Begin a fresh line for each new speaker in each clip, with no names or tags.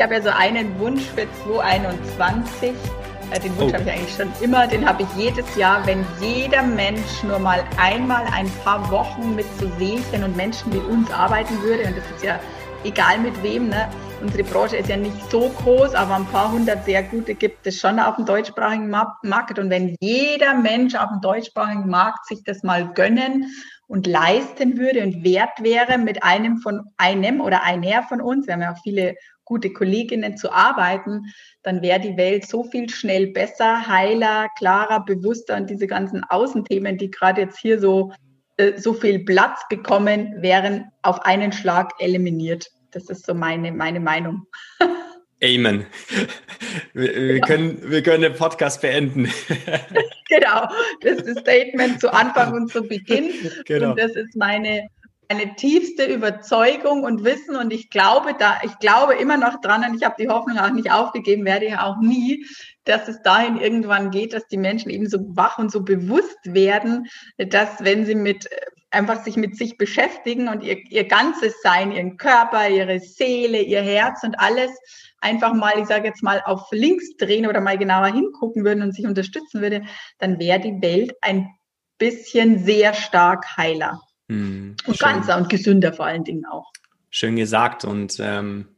ich habe ja so einen Wunsch für 2021. Äh, den Wunsch oh. habe ich eigentlich schon immer, den habe ich jedes Jahr, wenn jeder Mensch nur mal einmal ein paar Wochen mit so Seelchen und Menschen wie uns arbeiten würde, und das ist ja egal mit wem, ne? unsere Branche ist ja nicht so groß, aber ein paar hundert sehr gute gibt es schon auf dem deutschsprachigen Markt. Und wenn jeder Mensch auf dem deutschsprachigen Markt sich das mal gönnen und leisten würde und wert wäre, mit einem von einem oder einer von uns, wir haben ja auch viele gute Kolleginnen zu arbeiten, dann wäre die Welt so viel schnell besser, heiler, klarer, bewusster und diese ganzen Außenthemen, die gerade jetzt hier so, äh, so viel Platz bekommen, wären auf einen Schlag eliminiert. Das ist so meine, meine Meinung.
Amen. Wir, wir ja. können, wir können den Podcast beenden.
genau, das ist das Statement zu Anfang und zu Beginn. Genau. Und das ist meine, meine tiefste Überzeugung und Wissen. Und ich glaube da, ich glaube immer noch dran und ich habe die Hoffnung auch nicht aufgegeben, werde ich auch nie, dass es dahin irgendwann geht, dass die Menschen eben so wach und so bewusst werden, dass wenn sie mit einfach sich mit sich beschäftigen und ihr, ihr ganzes Sein, ihren Körper, ihre Seele, ihr Herz und alles einfach mal, ich sage jetzt mal, auf links drehen oder mal genauer hingucken würden und sich unterstützen würde, dann wäre die Welt ein bisschen sehr stark heiler hm, und ganzer und gesünder vor allen Dingen auch.
Schön gesagt und ähm,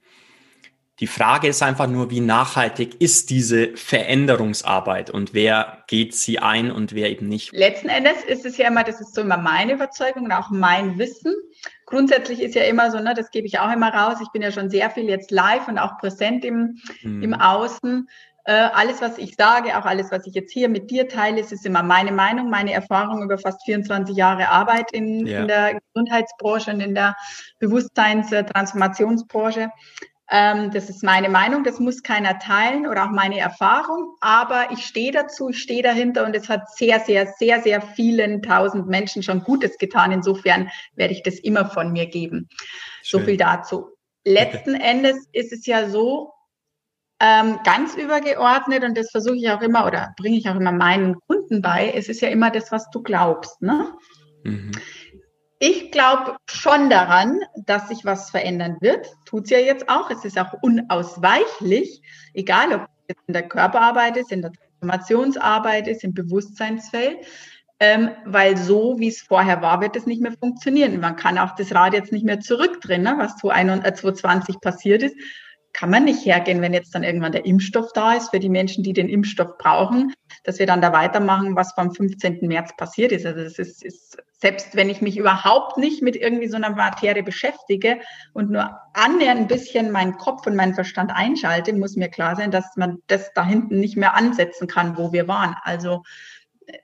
die Frage ist einfach nur, wie nachhaltig ist diese Veränderungsarbeit und wer geht sie ein und wer eben nicht.
Letzten Endes ist es ja immer, das ist so immer meine Überzeugung und auch mein Wissen. Grundsätzlich ist ja immer so, ne, das gebe ich auch immer raus. Ich bin ja schon sehr viel jetzt live und auch präsent im, hm. im Außen. Äh, alles, was ich sage, auch alles, was ich jetzt hier mit dir teile, es ist immer meine Meinung, meine Erfahrung über fast 24 Jahre Arbeit in, ja. in der Gesundheitsbranche und in der Bewusstseins-Transformationsbranche. Ähm, das ist meine Meinung, das muss keiner teilen oder auch meine Erfahrung, aber ich stehe dazu, ich stehe dahinter und es hat sehr, sehr, sehr, sehr vielen tausend Menschen schon Gutes getan. Insofern werde ich das immer von mir geben. Schön. So viel dazu. Letzten Endes ist es ja so, ähm, ganz übergeordnet und das versuche ich auch immer oder bringe ich auch immer meinen Kunden bei. Es ist ja immer das, was du glaubst. Ne? Mhm. Ich glaube schon daran, dass sich was verändern wird. Tut es ja jetzt auch. Es ist auch unausweichlich, egal ob es in der Körperarbeit ist, in der Transformationsarbeit ist, im Bewusstseinsfeld. Ähm, weil so, wie es vorher war, wird es nicht mehr funktionieren. Man kann auch das Rad jetzt nicht mehr zurückdrehen, ne, was 2020 passiert ist kann man nicht hergehen, wenn jetzt dann irgendwann der Impfstoff da ist für die Menschen, die den Impfstoff brauchen, dass wir dann da weitermachen, was vom 15. März passiert ist. Also das ist, ist selbst wenn ich mich überhaupt nicht mit irgendwie so einer Materie beschäftige und nur annähernd ein bisschen meinen Kopf und meinen Verstand einschalte, muss mir klar sein, dass man das da hinten nicht mehr ansetzen kann, wo wir waren. Also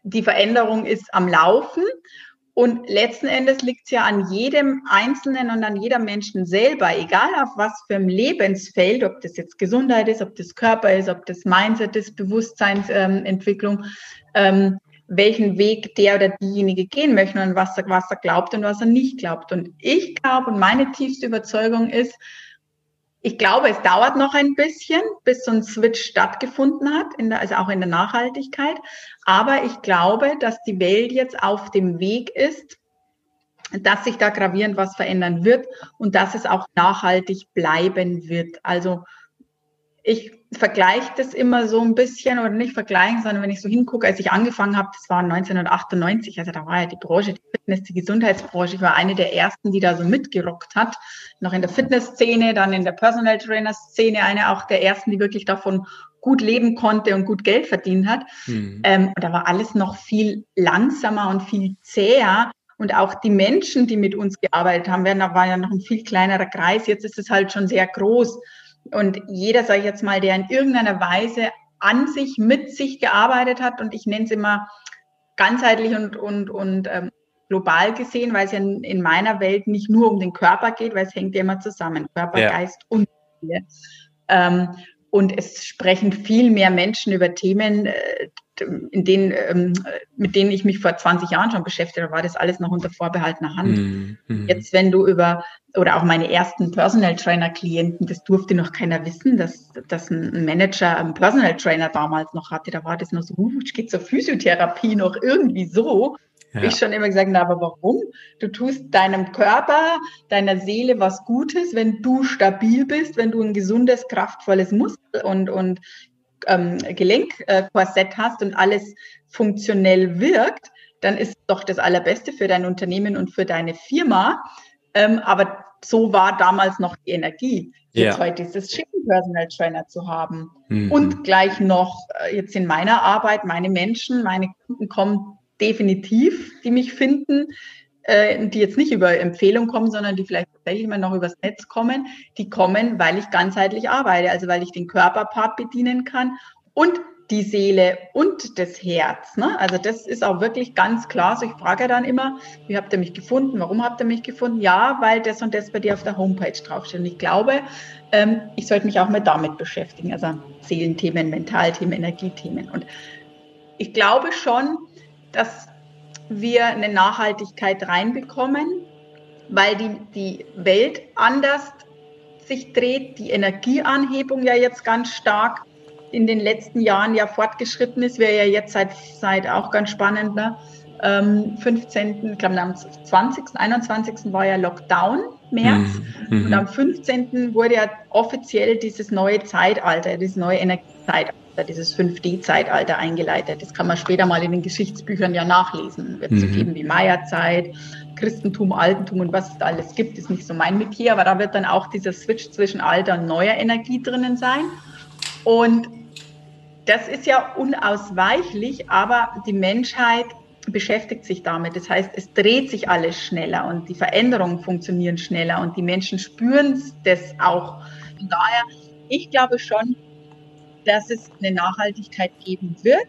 die Veränderung ist am Laufen und letzten Endes liegt es ja an jedem Einzelnen und an jeder Menschen selber, egal auf was für ein Lebensfeld, ob das jetzt Gesundheit ist, ob das Körper ist, ob das Mindset ist, Bewusstseinsentwicklung, ähm, welchen Weg der oder diejenige gehen möchte und was er, was er glaubt und was er nicht glaubt. Und ich glaube und meine tiefste Überzeugung ist, ich glaube, es dauert noch ein bisschen, bis so ein Switch stattgefunden hat, der, also auch in der Nachhaltigkeit. Aber ich glaube, dass die Welt jetzt auf dem Weg ist, dass sich da gravierend was verändern wird und dass es auch nachhaltig bleiben wird. Also ich vergleiche das immer so ein bisschen oder nicht vergleichen, sondern wenn ich so hingucke, als ich angefangen habe, das war 1998, also da war ja die Branche, die Fitness, die Gesundheitsbranche, ich war eine der ersten, die da so mitgerockt hat, noch in der Fitnessszene, dann in der Personal Trainer Szene, eine auch der ersten, die wirklich davon gut leben konnte und gut Geld verdient hat. Mhm. Ähm, und da war alles noch viel langsamer und viel zäher. Und auch die Menschen, die mit uns gearbeitet haben, da war ja noch ein viel kleinerer Kreis. Jetzt ist es halt schon sehr groß. Und jeder, sage ich jetzt mal, der in irgendeiner Weise an sich, mit sich gearbeitet hat, und ich nenne es immer ganzheitlich und, und, und ähm, global gesehen, weil es ja in, in, meiner Welt nicht nur um den Körper geht, weil es hängt ja immer zusammen, Körper, ja. Geist und Seele. Ähm, und es sprechen viel mehr Menschen über Themen, äh, in denen, ähm, mit denen ich mich vor 20 Jahren schon beschäftigt habe, war das alles noch unter vorbehaltener Hand. Mhm. Jetzt, wenn du über, oder auch meine ersten Personal Trainer Klienten, das durfte noch keiner wissen, dass, dass ein Manager einen Personal Trainer damals noch hatte. Da war das noch so, uh, geht zur Physiotherapie noch irgendwie so. Ja. ich schon immer gesagt, na, aber warum? Du tust deinem Körper, deiner Seele was Gutes, wenn du stabil bist, wenn du ein gesundes, kraftvolles Muskel und, und ähm, Gelenkkorsett hast und alles funktionell wirkt, dann ist doch das Allerbeste für dein Unternehmen und für deine Firma. Ähm, aber so war damals noch die Energie. Jetzt ja. heute ist es schick, Personal Trainer zu haben. Mhm. Und gleich noch äh, jetzt in meiner Arbeit, meine Menschen, meine Kunden kommen definitiv, die mich finden, äh, die jetzt nicht über Empfehlung kommen, sondern die vielleicht tatsächlich mal noch übers Netz kommen, die kommen, weil ich ganzheitlich arbeite, also weil ich den Körperpart bedienen kann und die Seele und das Herz. Ne? Also das ist auch wirklich ganz klar. So ich frage dann immer, wie habt ihr mich gefunden? Warum habt ihr mich gefunden? Ja, weil das und das bei dir auf der Homepage draufsteht. Und ich glaube, ähm, ich sollte mich auch mal damit beschäftigen. Also Seelenthemen, Mentalthemen, Energiethemen. Und ich glaube schon, dass wir eine Nachhaltigkeit reinbekommen, weil die, die Welt anders sich dreht, die Energieanhebung ja jetzt ganz stark in den letzten Jahren ja fortgeschritten ist, wäre ja jetzt seit, seit auch ganz spannend, ne? Ähm, 15., ich glaube am 20., 21. war ja Lockdown, März. Mhm. Und am 15. wurde ja offiziell dieses neue Zeitalter, dieses neue Energiezeitalter, dieses 5D-Zeitalter eingeleitet. Das kann man später mal in den Geschichtsbüchern ja nachlesen. Wird es mhm. geben wie Maya-Zeit, Christentum, Altentum und was es da alles gibt, ist nicht so mein Metier, aber da wird dann auch dieser Switch zwischen alter und neuer Energie drinnen sein. Und das ist ja unausweichlich, aber die Menschheit beschäftigt sich damit. Das heißt, es dreht sich alles schneller und die Veränderungen funktionieren schneller und die Menschen spüren das auch. Von daher, ich glaube schon, dass es eine Nachhaltigkeit geben wird,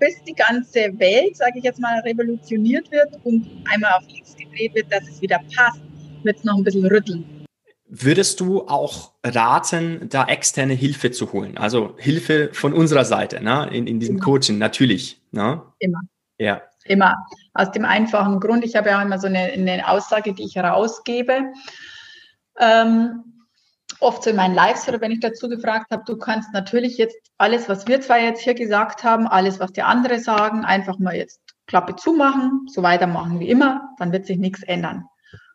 bis die ganze Welt, sage ich jetzt mal, revolutioniert wird und einmal auf links gedreht wird, dass es wieder passt, wird es noch ein bisschen rütteln.
Würdest du auch raten, da externe Hilfe zu holen? Also Hilfe von unserer Seite, ne? in, in diesem immer. Coaching, natürlich. Ne?
Immer. Ja. Immer. Aus dem einfachen Grund, ich habe ja immer so eine, eine Aussage, die ich herausgebe. Ähm, oft so in meinen Lives oder wenn ich dazu gefragt habe, du kannst natürlich jetzt alles, was wir zwei jetzt hier gesagt haben, alles, was die andere sagen, einfach mal jetzt Klappe zumachen, so weitermachen wie immer, dann wird sich nichts ändern.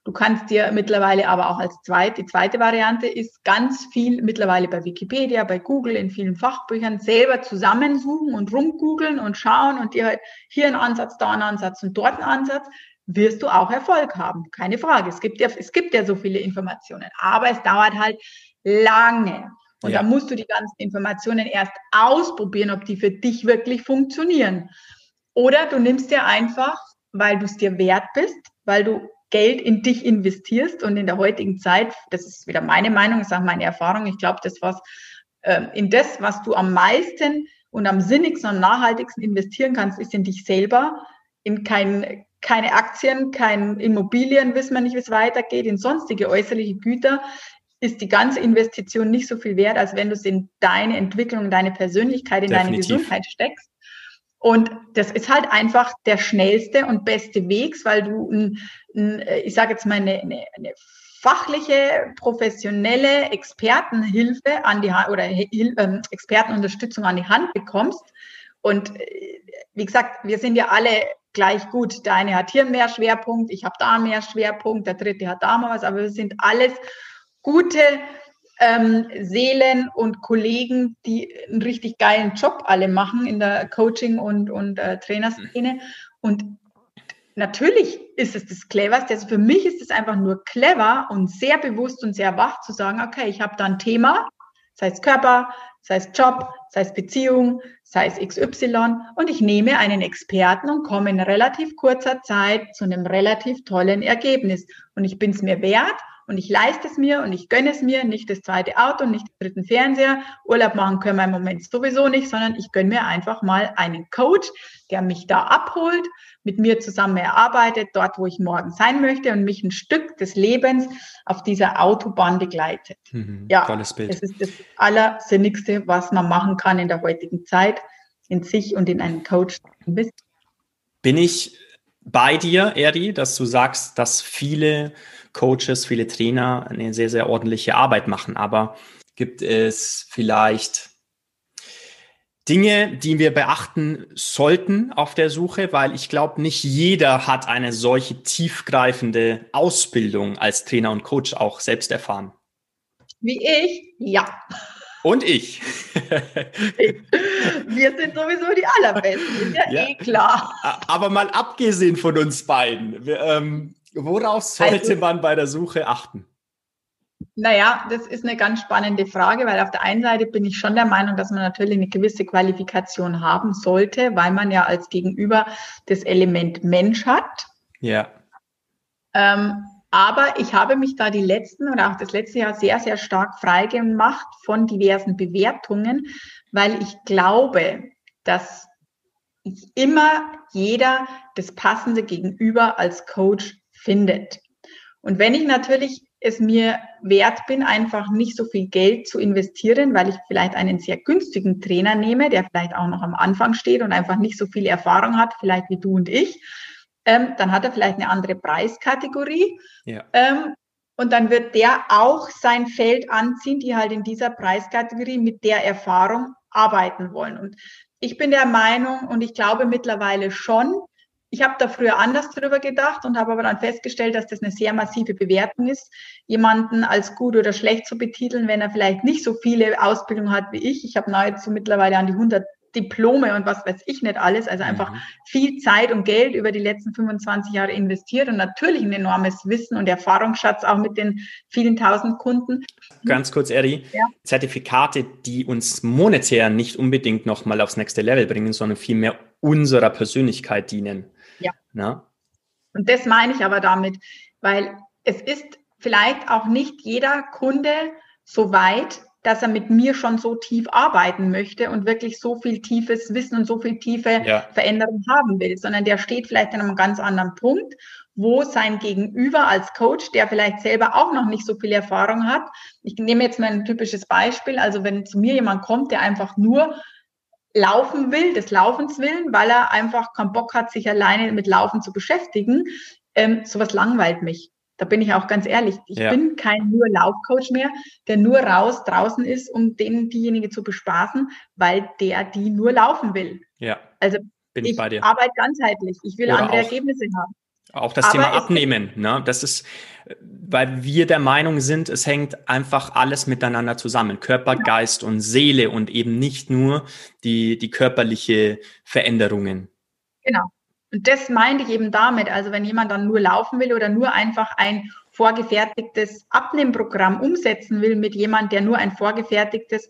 Du kannst dir mittlerweile aber auch als zweite, die zweite Variante ist ganz viel mittlerweile bei Wikipedia, bei Google, in vielen Fachbüchern selber zusammensuchen und rumgoogeln und schauen und dir halt hier einen Ansatz, da einen Ansatz und dort einen Ansatz, wirst du auch Erfolg haben. Keine Frage. Es gibt ja, es gibt ja so viele Informationen, aber es dauert halt lange. Und ja. da musst du die ganzen Informationen erst ausprobieren, ob die für dich wirklich funktionieren. Oder du nimmst dir einfach, weil du es dir wert bist, weil du Geld in dich investierst und in der heutigen Zeit, das ist wieder meine Meinung, ist auch meine Erfahrung, ich glaube, das was äh, in das, was du am meisten und am sinnigsten und nachhaltigsten investieren kannst, ist in dich selber, in kein, keine Aktien, kein Immobilien, wissen wir nicht, wie es weitergeht, in sonstige äußerliche Güter ist die ganze Investition nicht so viel wert, als wenn du es in deine Entwicklung, deine Persönlichkeit, in Definitiv. deine Gesundheit steckst. Und das ist halt einfach der schnellste und beste Weg, weil du, ein, ein, ich sage jetzt mal, eine, eine, eine fachliche, professionelle Expertenhilfe an die oder ähm, Expertenunterstützung an die Hand bekommst. Und äh, wie gesagt, wir sind ja alle gleich gut. Der eine hat hier mehr Schwerpunkt, ich habe da mehr Schwerpunkt, der dritte hat da mal was, aber wir sind alles gute ähm, Seelen und Kollegen, die einen richtig geilen Job alle machen in der Coaching- und, und äh, Trainerszene. Und natürlich ist es das Cleverste. Also für mich ist es einfach nur clever und sehr bewusst und sehr wach zu sagen, okay, ich habe da ein Thema, sei es Körper, sei es Job, sei es Beziehung, sei es XY und ich nehme einen Experten und komme in relativ kurzer Zeit zu einem relativ tollen Ergebnis. Und ich bin es mir wert und ich leiste es mir und ich gönne es mir, nicht das zweite Auto, nicht den dritten Fernseher. Urlaub machen können wir im Moment sowieso nicht, sondern ich gönne mir einfach mal einen Coach, der mich da abholt, mit mir zusammen erarbeitet, dort, wo ich morgen sein möchte und mich ein Stück des Lebens auf dieser Autobahn begleitet. Mhm, ja, tolles Bild. Es ist das Allersinnigste, was man machen kann in der heutigen Zeit, in sich und in einen Coach
Bin ich bei dir, Eri, dass du sagst, dass viele Coaches, viele Trainer eine sehr, sehr ordentliche Arbeit machen. Aber gibt es vielleicht Dinge, die wir beachten sollten auf der Suche, weil ich glaube, nicht jeder hat eine solche tiefgreifende Ausbildung als Trainer und Coach auch selbst erfahren.
Wie ich? Ja.
Und ich.
Wir sind sowieso die Allerbesten, ist ja, ja, eh klar.
Aber mal abgesehen von uns beiden, ähm, worauf sollte also, man bei der Suche achten?
Naja, das ist eine ganz spannende Frage, weil auf der einen Seite bin ich schon der Meinung, dass man natürlich eine gewisse Qualifikation haben sollte, weil man ja als Gegenüber das Element Mensch hat.
Ja.
Ähm, aber ich habe mich da die letzten oder auch das letzte Jahr sehr, sehr stark freigemacht von diversen Bewertungen, weil ich glaube, dass immer jeder das passende Gegenüber als Coach findet. Und wenn ich natürlich es mir wert bin, einfach nicht so viel Geld zu investieren, weil ich vielleicht einen sehr günstigen Trainer nehme, der vielleicht auch noch am Anfang steht und einfach nicht so viel Erfahrung hat, vielleicht wie du und ich, ähm, dann hat er vielleicht eine andere Preiskategorie. Ja. Ähm, und dann wird der auch sein Feld anziehen, die halt in dieser Preiskategorie mit der Erfahrung arbeiten wollen. Und ich bin der Meinung und ich glaube mittlerweile schon, ich habe da früher anders drüber gedacht und habe aber dann festgestellt, dass das eine sehr massive Bewertung ist, jemanden als gut oder schlecht zu betiteln, wenn er vielleicht nicht so viele Ausbildungen hat wie ich. Ich habe nahezu mittlerweile an die 100 Diplome und was weiß ich nicht alles, also einfach mhm. viel Zeit und Geld über die letzten 25 Jahre investiert und natürlich ein enormes Wissen und Erfahrungsschatz auch mit den vielen tausend Kunden.
Ganz kurz, Eri, ja. Zertifikate, die uns monetär nicht unbedingt nochmal aufs nächste Level bringen, sondern vielmehr unserer Persönlichkeit dienen.
Ja. Na? Und das meine ich aber damit, weil es ist vielleicht auch nicht jeder Kunde so weit, dass er mit mir schon so tief arbeiten möchte und wirklich so viel tiefes Wissen und so viel tiefe ja. Veränderung haben will, sondern der steht vielleicht an einem ganz anderen Punkt, wo sein Gegenüber als Coach, der vielleicht selber auch noch nicht so viel Erfahrung hat, ich nehme jetzt mal ein typisches Beispiel, also wenn zu mir jemand kommt, der einfach nur laufen will, des Laufens willen, weil er einfach keinen Bock hat, sich alleine mit Laufen zu beschäftigen. Ähm, sowas langweilt mich. Da bin ich auch ganz ehrlich. Ich ja. bin kein nur Laufcoach mehr, der nur raus draußen ist, um den diejenige zu bespaßen, weil der die nur laufen will.
Ja.
Also bin ich, ich bei dir. arbeite ganzheitlich. Ich will Oder andere auch, Ergebnisse haben.
Auch das Aber Thema Abnehmen, ne? Das ist, weil wir der Meinung sind, es hängt einfach alles miteinander zusammen. Körper, ja. Geist und Seele und eben nicht nur die, die körperliche Veränderungen.
Genau. Und das meinte ich eben damit. Also wenn jemand dann nur laufen will oder nur einfach ein vorgefertigtes Abnehmprogramm umsetzen will mit jemand, der nur ein vorgefertigtes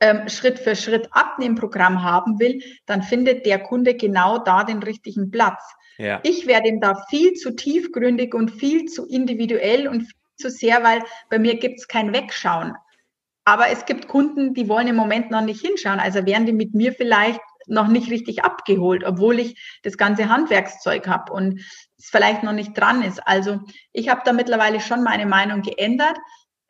ähm, Schritt für Schritt Abnehmprogramm haben will, dann findet der Kunde genau da den richtigen Platz. Ja. Ich werde ihm da viel zu tiefgründig und viel zu individuell und viel zu sehr, weil bei mir gibt es kein Wegschauen. Aber es gibt Kunden, die wollen im Moment noch nicht hinschauen. Also werden die mit mir vielleicht noch nicht richtig abgeholt, obwohl ich das ganze Handwerkszeug habe und es vielleicht noch nicht dran ist. Also ich habe da mittlerweile schon meine Meinung geändert.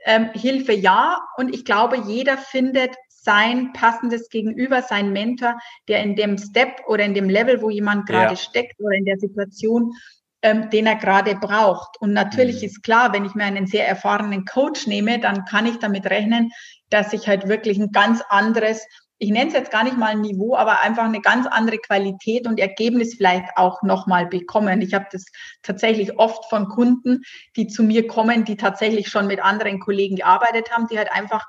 Ähm, Hilfe ja. Und ich glaube, jeder findet sein passendes Gegenüber, sein Mentor, der in dem Step oder in dem Level, wo jemand gerade ja. steckt oder in der Situation, ähm, den er gerade braucht. Und natürlich mhm. ist klar, wenn ich mir einen sehr erfahrenen Coach nehme, dann kann ich damit rechnen, dass ich halt wirklich ein ganz anderes, ich nenne es jetzt gar nicht mal ein Niveau, aber einfach eine ganz andere Qualität und Ergebnis vielleicht auch nochmal bekommen. Ich habe das tatsächlich oft von Kunden, die zu mir kommen, die tatsächlich schon mit anderen Kollegen gearbeitet haben, die halt einfach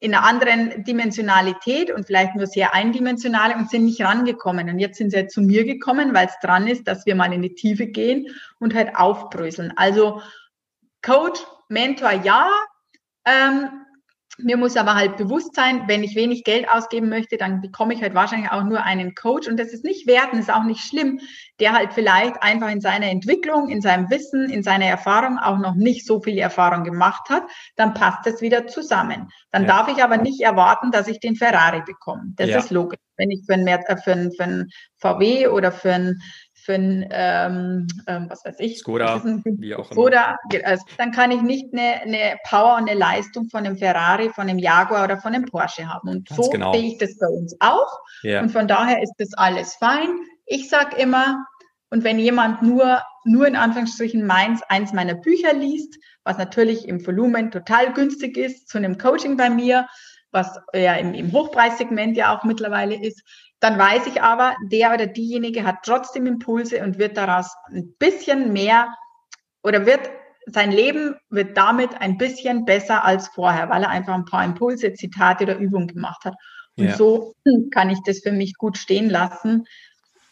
in einer anderen Dimensionalität und vielleicht nur sehr eindimensionale und sind nicht rangekommen. Und jetzt sind sie halt zu mir gekommen, weil es dran ist, dass wir mal in die Tiefe gehen und halt aufbröseln. Also Coach, Mentor, ja. Ähm, mir muss aber halt bewusst sein, wenn ich wenig Geld ausgeben möchte, dann bekomme ich halt wahrscheinlich auch nur einen Coach. Und das ist nicht werten, ist auch nicht schlimm, der halt vielleicht einfach in seiner Entwicklung, in seinem Wissen, in seiner Erfahrung auch noch nicht so viel Erfahrung gemacht hat. Dann passt das wieder zusammen. Dann ja. darf ich aber nicht erwarten, dass ich den Ferrari bekomme. Das ja. ist logisch. Wenn ich für ein, äh, für ein, für ein VW oder für ein für ein, ähm, ähm, was weiß ich,
Skoda,
wie auch immer. Skoda, also, dann kann ich nicht eine, eine Power und eine Leistung von einem Ferrari, von einem Jaguar oder von einem Porsche haben. Und Ganz so genau. sehe ich das bei uns auch. Ja. Und von daher ist das alles fein. Ich sage immer, und wenn jemand nur, nur in Anführungsstrichen meins, eins meiner Bücher liest, was natürlich im Volumen total günstig ist, zu einem Coaching bei mir, was ja im, im Hochpreissegment ja auch mittlerweile ist. Dann weiß ich aber, der oder diejenige hat trotzdem Impulse und wird daraus ein bisschen mehr oder wird sein Leben wird damit ein bisschen besser als vorher, weil er einfach ein paar Impulse, Zitate oder Übungen gemacht hat. Und ja. so kann ich das für mich gut stehen lassen,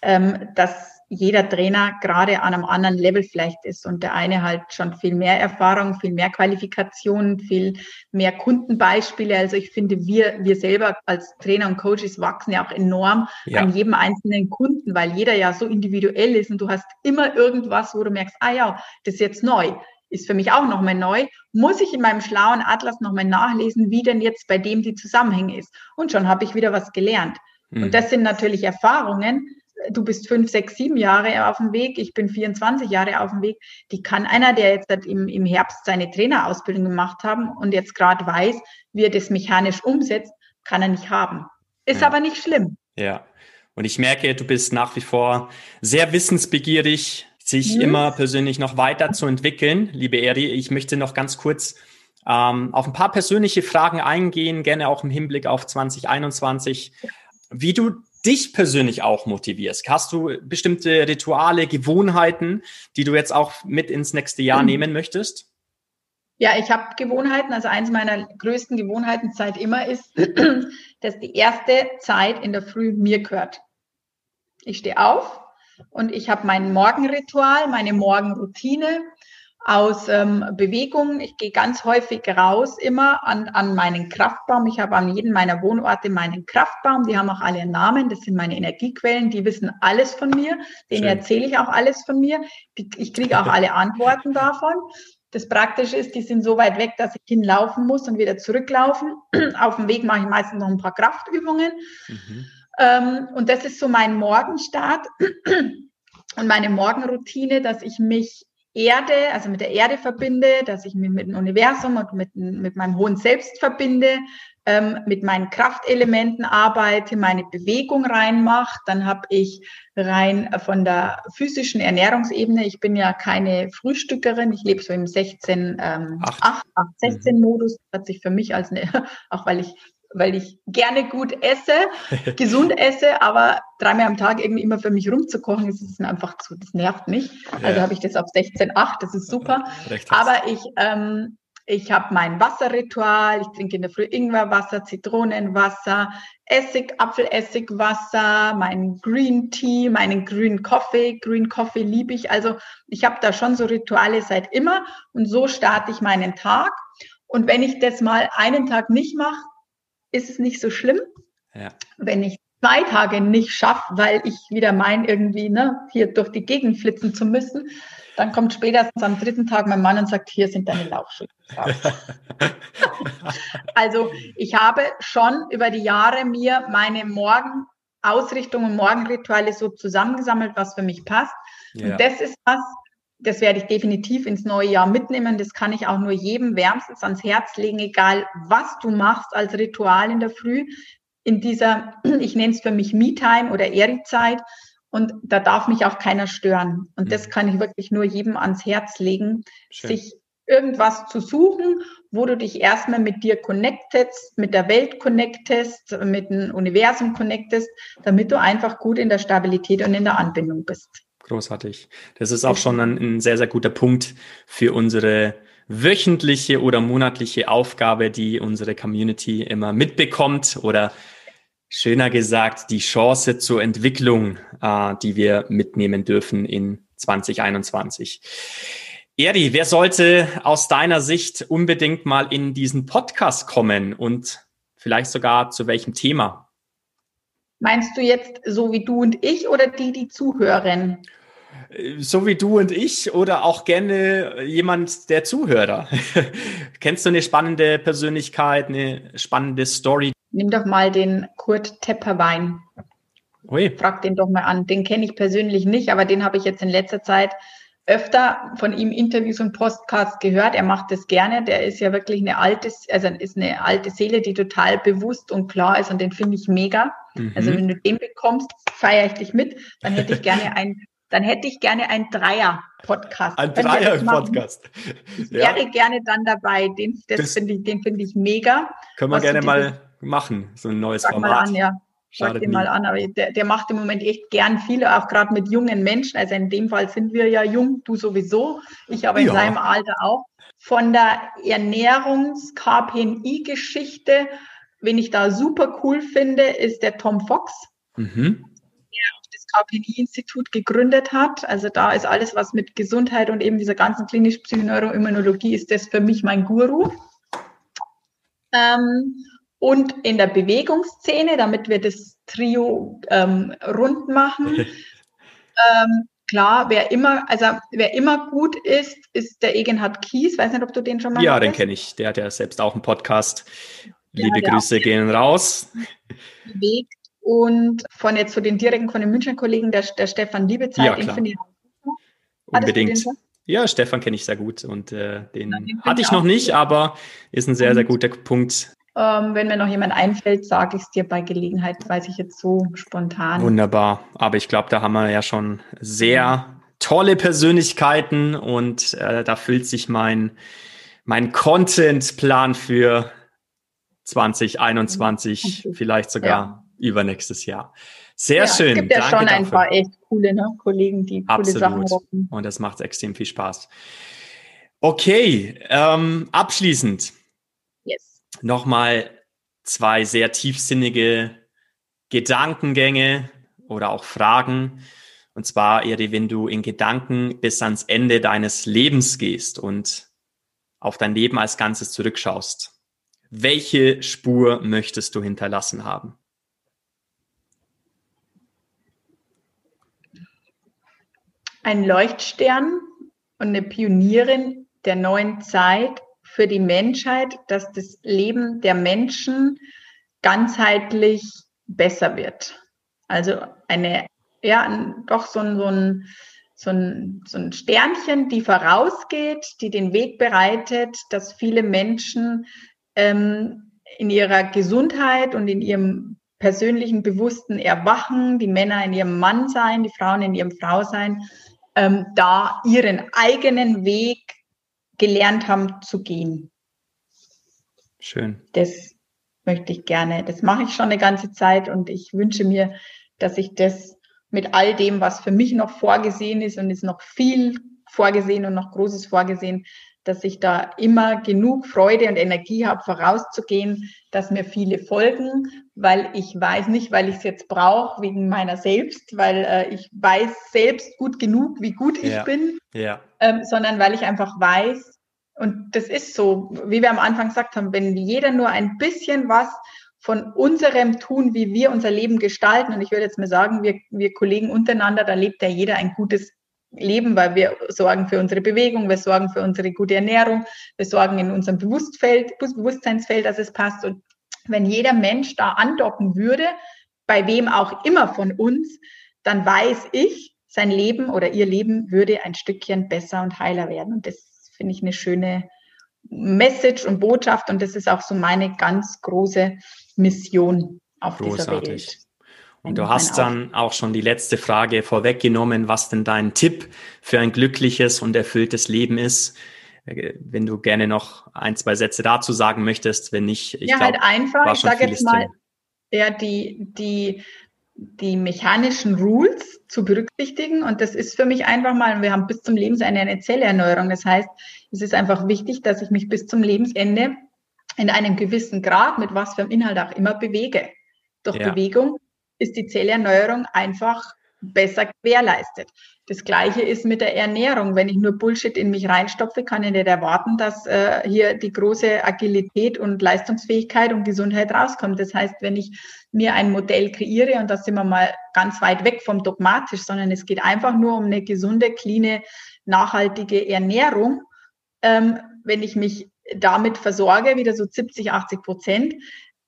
ähm, dass jeder Trainer gerade an einem anderen Level vielleicht ist und der eine halt schon viel mehr Erfahrung, viel mehr Qualifikationen, viel mehr Kundenbeispiele. Also ich finde, wir, wir selber als Trainer und Coaches wachsen ja auch enorm ja. an jedem einzelnen Kunden, weil jeder ja so individuell ist und du hast immer irgendwas, wo du merkst, ah ja, das ist jetzt neu ist für mich auch nochmal neu, muss ich in meinem schlauen Atlas nochmal nachlesen, wie denn jetzt bei dem die Zusammenhänge ist. Und schon habe ich wieder was gelernt. Mhm. Und das sind natürlich Erfahrungen. Du bist fünf, sechs, sieben Jahre auf dem Weg, ich bin 24 Jahre auf dem Weg. Die kann einer, der jetzt im, im Herbst seine Trainerausbildung gemacht haben und jetzt gerade weiß, wie er das mechanisch umsetzt, kann er nicht haben. Ist ja. aber nicht schlimm.
Ja. Und ich merke, du bist nach wie vor sehr wissensbegierig, sich mhm. immer persönlich noch weiter zu entwickeln. Liebe Eri, ich möchte noch ganz kurz ähm, auf ein paar persönliche Fragen eingehen, gerne auch im Hinblick auf 2021, wie du dich persönlich auch motivierst. Hast du bestimmte Rituale, Gewohnheiten, die du jetzt auch mit ins nächste Jahr mhm. nehmen möchtest?
Ja, ich habe Gewohnheiten. Also eins meiner größten Gewohnheiten seit immer ist, dass die erste Zeit in der Früh mir gehört. Ich stehe auf, und ich habe mein Morgenritual, meine Morgenroutine aus ähm, Bewegung. Ich gehe ganz häufig raus immer an, an meinen Kraftbaum. Ich habe an jedem meiner Wohnorte meinen Kraftbaum. Die haben auch alle einen Namen. Das sind meine Energiequellen. Die wissen alles von mir. Denen Schön. erzähle ich auch alles von mir. Ich kriege auch alle Antworten davon. Das Praktische ist, die sind so weit weg, dass ich hinlaufen muss und wieder zurücklaufen. Auf dem Weg mache ich meistens noch ein paar Kraftübungen. Mhm. Ähm, und das ist so mein Morgenstart und meine Morgenroutine, dass ich mich Erde, also mit der Erde verbinde, dass ich mich mit dem Universum und mit, mit meinem hohen Selbst verbinde, ähm, mit meinen Kraftelementen arbeite, meine Bewegung reinmache. Dann habe ich rein von der physischen Ernährungsebene, ich bin ja keine Frühstückerin, ich lebe so im 16, ähm, 8. 8, 8 16 Modus, hat sich für mich als eine, auch weil ich weil ich gerne gut esse, gesund esse, aber dreimal am Tag irgendwie immer für mich rumzukochen, ist es einfach zu, das nervt mich. Ja. Also habe ich das auf 16,8, das ist super. aber ich, ähm, ich habe mein Wasserritual, ich trinke in der Früh Ingwerwasser, Zitronenwasser, Essig, Apfelessigwasser, mein Green Tea, meinen Green Coffee. Green Coffee liebe ich. Also ich habe da schon so Rituale seit immer und so starte ich meinen Tag. Und wenn ich das mal einen Tag nicht mache, ist es nicht so schlimm. Ja. Wenn ich zwei Tage nicht schaffe, weil ich wieder meine, irgendwie ne, hier durch die Gegend flitzen zu müssen, dann kommt spätestens am dritten Tag mein Mann und sagt, hier sind deine Laufschuhe. also ich habe schon über die Jahre mir meine Morgenausrichtung und Morgenrituale so zusammengesammelt, was für mich passt. Ja. Und das ist was, das werde ich definitiv ins neue Jahr mitnehmen. Das kann ich auch nur jedem wärmstens ans Herz legen, egal was du machst als Ritual in der Früh. In dieser, ich nenne es für mich Me-Time oder Eri-Zeit. Und da darf mich auch keiner stören. Und das mhm. kann ich wirklich nur jedem ans Herz legen, Schön. sich irgendwas zu suchen, wo du dich erstmal mit dir connectest, mit der Welt connectest, mit dem Universum connectest, damit du einfach gut in der Stabilität und in der Anbindung bist.
Großartig. Das ist auch schon ein, ein, sehr, sehr guter Punkt für unsere wöchentliche oder monatliche Aufgabe, die unsere Community immer mitbekommt oder schöner gesagt, die Chance zur Entwicklung, äh, die wir mitnehmen dürfen in 2021. Eri, wer sollte aus deiner Sicht unbedingt mal in diesen Podcast kommen und vielleicht sogar zu welchem Thema?
Meinst du jetzt so wie du und ich oder die, die zuhören?
So wie du und ich oder auch gerne jemand der Zuhörer. Kennst du eine spannende Persönlichkeit, eine spannende Story?
Nimm doch mal den Kurt Tepperwein. Ui. Frag den doch mal an. Den kenne ich persönlich nicht, aber den habe ich jetzt in letzter Zeit öfter von ihm Interviews und Podcasts gehört. Er macht das gerne. Der ist ja wirklich eine alte, also ist eine alte Seele, die total bewusst und klar ist und den finde ich mega. Mhm. Also wenn du den bekommst, feiere ich dich mit. Dann hätte ich gerne ein, dann hätte ich gerne ein Dreier-Podcast.
Ein Dreier-Podcast.
Ich wäre ja. gerne dann dabei. Den, das, das finde ich, den finde ich mega.
Können wir gerne mal machen, so ein neues Format.
Mal an, ja. Schaut den mal an, aber der, der macht im Moment echt gern viele, auch gerade mit jungen Menschen. Also in dem Fall sind wir ja jung, du sowieso, ich aber in ja. seinem Alter auch. Von der Ernährungs-KPNI-Geschichte, wen ich da super cool finde, ist der Tom Fox. Mhm. Der auch das KPNI-Institut gegründet hat. Also da ist alles, was mit Gesundheit und eben dieser ganzen klinisch-Psychoneuroimmunologie ist das für mich mein Guru. Ähm, und in der Bewegungsszene, damit wir das Trio ähm, rund machen. ähm, klar, wer immer, also wer immer gut ist, ist der Egenhard Kies. Weiß nicht, ob du den schon mal
Ja, den kenne ich. Der hat ja selbst auch einen Podcast. Liebe ja, Grüße gehen raus.
Bewegt. Und von jetzt zu den direkten von den Münchner Kollegen, der, der Stefan Liebezeit,
ja, den finde ich Unbedingt. Ja, Stefan kenne ich sehr gut und äh, den ja, hatte ich noch nicht, aber ist ein sehr, sehr guter Punkt,
ähm, wenn mir noch jemand einfällt, sage ich es dir bei Gelegenheit, weiß ich jetzt so spontan.
Wunderbar. Aber ich glaube, da haben wir ja schon sehr tolle Persönlichkeiten und äh, da füllt sich mein, mein Content-Plan für 2021, okay. vielleicht sogar ja. übernächstes Jahr. Sehr ja, schön. Es
gibt ja Danke schon ein paar echt coole ne, Kollegen, die coole Absolut. Sachen rocken.
Und das macht extrem viel Spaß. Okay, ähm, abschließend nochmal zwei sehr tiefsinnige Gedankengänge oder auch Fragen. Und zwar, Eri, wenn du in Gedanken bis ans Ende deines Lebens gehst und auf dein Leben als Ganzes zurückschaust, welche Spur möchtest du hinterlassen haben?
Ein Leuchtstern und eine Pionierin der neuen Zeit, für die Menschheit, dass das Leben der Menschen ganzheitlich besser wird. Also eine, ja, doch so ein, so ein, so ein, so ein Sternchen, die vorausgeht, die den Weg bereitet, dass viele Menschen ähm, in ihrer Gesundheit und in ihrem persönlichen Bewussten erwachen, die Männer in ihrem Mann sein, die Frauen in ihrem Frau sein, ähm, da ihren eigenen Weg gelernt haben zu gehen.
Schön.
Das möchte ich gerne, das mache ich schon eine ganze Zeit und ich wünsche mir, dass ich das mit all dem, was für mich noch vorgesehen ist und ist noch viel vorgesehen und noch Großes vorgesehen, dass ich da immer genug Freude und Energie habe, vorauszugehen, dass mir viele folgen, weil ich weiß nicht, weil ich es jetzt brauche, wegen meiner selbst, weil äh, ich weiß selbst gut genug, wie gut ich
ja.
bin,
ja.
Ähm, sondern weil ich einfach weiß, und das ist so, wie wir am Anfang gesagt haben, wenn jeder nur ein bisschen was von unserem tun, wie wir unser Leben gestalten, und ich würde jetzt mal sagen, wir, wir Kollegen untereinander, da lebt ja jeder ein gutes leben, weil wir sorgen für unsere Bewegung, wir sorgen für unsere gute Ernährung, wir sorgen in unserem Bewusstfeld, Bewusstseinsfeld, dass es passt. Und wenn jeder Mensch da andocken würde, bei wem auch immer von uns, dann weiß ich, sein Leben oder ihr Leben würde ein Stückchen besser und heiler werden. Und das finde ich eine schöne Message und Botschaft. Und das ist auch so meine ganz große Mission auf Großartig. dieser Welt.
Und du hast dann auch schon die letzte Frage vorweggenommen, was denn dein Tipp für ein glückliches und erfülltes Leben ist. Äh, wenn du gerne noch ein, zwei Sätze dazu sagen möchtest, wenn nicht,
ich ja, glaub, halt einfach, ich sage jetzt mal, ja, die, die, die mechanischen Rules zu berücksichtigen. Und das ist für mich einfach mal, wir haben bis zum Lebensende eine Zellerneuerung. Das heißt, es ist einfach wichtig, dass ich mich bis zum Lebensende in einem gewissen Grad mit was für einem Inhalt auch immer bewege. Durch ja. Bewegung ist die Zellerneuerung einfach besser gewährleistet. Das gleiche ist mit der Ernährung. Wenn ich nur Bullshit in mich reinstopfe, kann ich nicht erwarten, dass äh, hier die große Agilität und Leistungsfähigkeit und Gesundheit rauskommt. Das heißt, wenn ich mir ein Modell kreiere, und da sind wir mal ganz weit weg vom dogmatisch, sondern es geht einfach nur um eine gesunde, cleane, nachhaltige Ernährung. Ähm, wenn ich mich damit versorge, wieder so 70, 80 Prozent,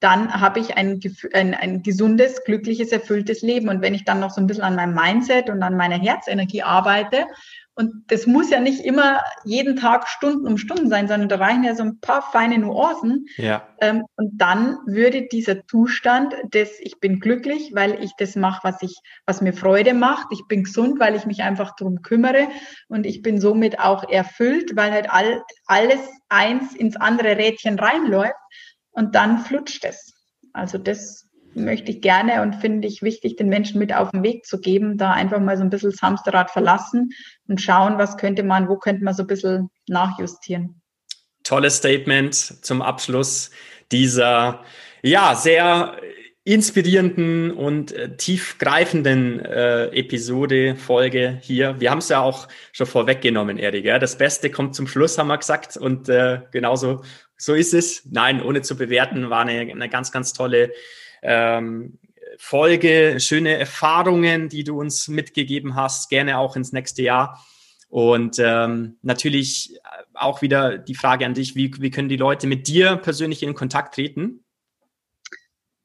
dann habe ich ein, ein, ein gesundes, glückliches, erfülltes Leben. Und wenn ich dann noch so ein bisschen an meinem Mindset und an meiner Herzenergie arbeite, und das muss ja nicht immer jeden Tag Stunden um Stunden sein, sondern da reichen ja so ein paar feine Nuancen.
Ja.
Ähm, und dann würde dieser Zustand des, ich bin glücklich, weil ich das mache, was ich, was mir Freude macht. Ich bin gesund, weil ich mich einfach drum kümmere. Und ich bin somit auch erfüllt, weil halt all, alles eins ins andere Rädchen reinläuft und dann flutscht es. Also das möchte ich gerne und finde ich wichtig, den Menschen mit auf den Weg zu geben, da einfach mal so ein bisschen das Hamsterrad verlassen und schauen, was könnte man, wo könnte man so ein bisschen nachjustieren.
Tolles Statement zum Abschluss dieser, ja, sehr inspirierenden und äh, tiefgreifenden äh, Episode, Folge hier. Wir haben es ja auch schon vorweggenommen, Erik. Ja? Das Beste kommt zum Schluss, haben wir gesagt. Und äh, genauso so ist es. Nein, ohne zu bewerten, war eine, eine ganz, ganz tolle ähm, Folge, schöne Erfahrungen, die du uns mitgegeben hast, gerne auch ins nächste Jahr. Und ähm, natürlich auch wieder die Frage an dich, wie, wie können die Leute mit dir persönlich in Kontakt treten?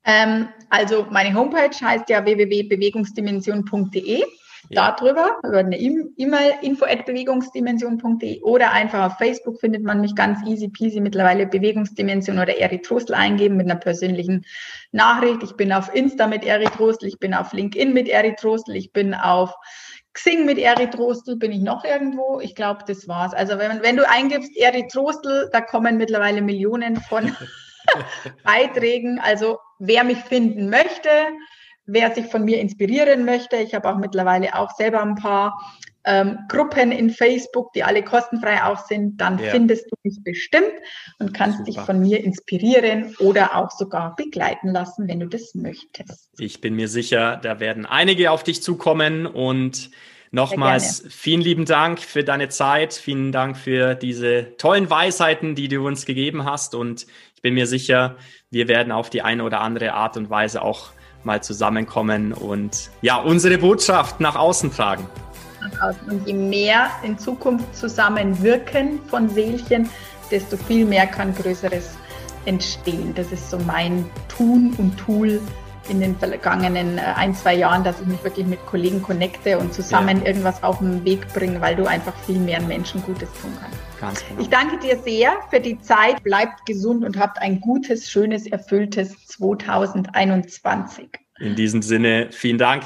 Ähm, also meine Homepage heißt ja www.bewegungsdimension.de. Ja. Darüber, über eine E-Mail, info at bewegungsdimension.de oder einfach auf Facebook findet man mich ganz easy peasy mittlerweile Bewegungsdimension oder Erythrostel eingeben mit einer persönlichen Nachricht. Ich bin auf Insta mit Erythrostel, ich bin auf LinkedIn mit Erythrostel, ich bin auf Xing mit Erythrostel, bin ich noch irgendwo? Ich glaube, das war's. Also wenn, wenn du eingibst Erythrostel, da kommen mittlerweile Millionen von Beiträgen. Also wer mich finden möchte, wer sich von mir inspirieren möchte. Ich habe auch mittlerweile auch selber ein paar ähm, Gruppen in Facebook, die alle kostenfrei auch sind. Dann ja. findest du mich bestimmt und kannst Super. dich von mir inspirieren oder auch sogar begleiten lassen, wenn du das möchtest.
Ich bin mir sicher, da werden einige auf dich zukommen und Nochmals vielen lieben Dank für deine Zeit, vielen Dank für diese tollen Weisheiten, die du uns gegeben hast und ich bin mir sicher, wir werden auf die eine oder andere Art und Weise auch mal zusammenkommen und ja, unsere Botschaft nach außen tragen.
Und je mehr in Zukunft zusammenwirken von Seelchen, desto viel mehr kann Größeres entstehen. Das ist so mein Tun und Tool in den vergangenen äh, ein, zwei Jahren, dass ich mich wirklich mit Kollegen connecte und zusammen ja. irgendwas auf den Weg bringe, weil du einfach viel mehr Menschen Gutes tun kannst. Ganz genau. Ich danke dir sehr für die Zeit. Bleibt gesund und habt ein gutes, schönes, erfülltes 2021.
In diesem Sinne, vielen Dank.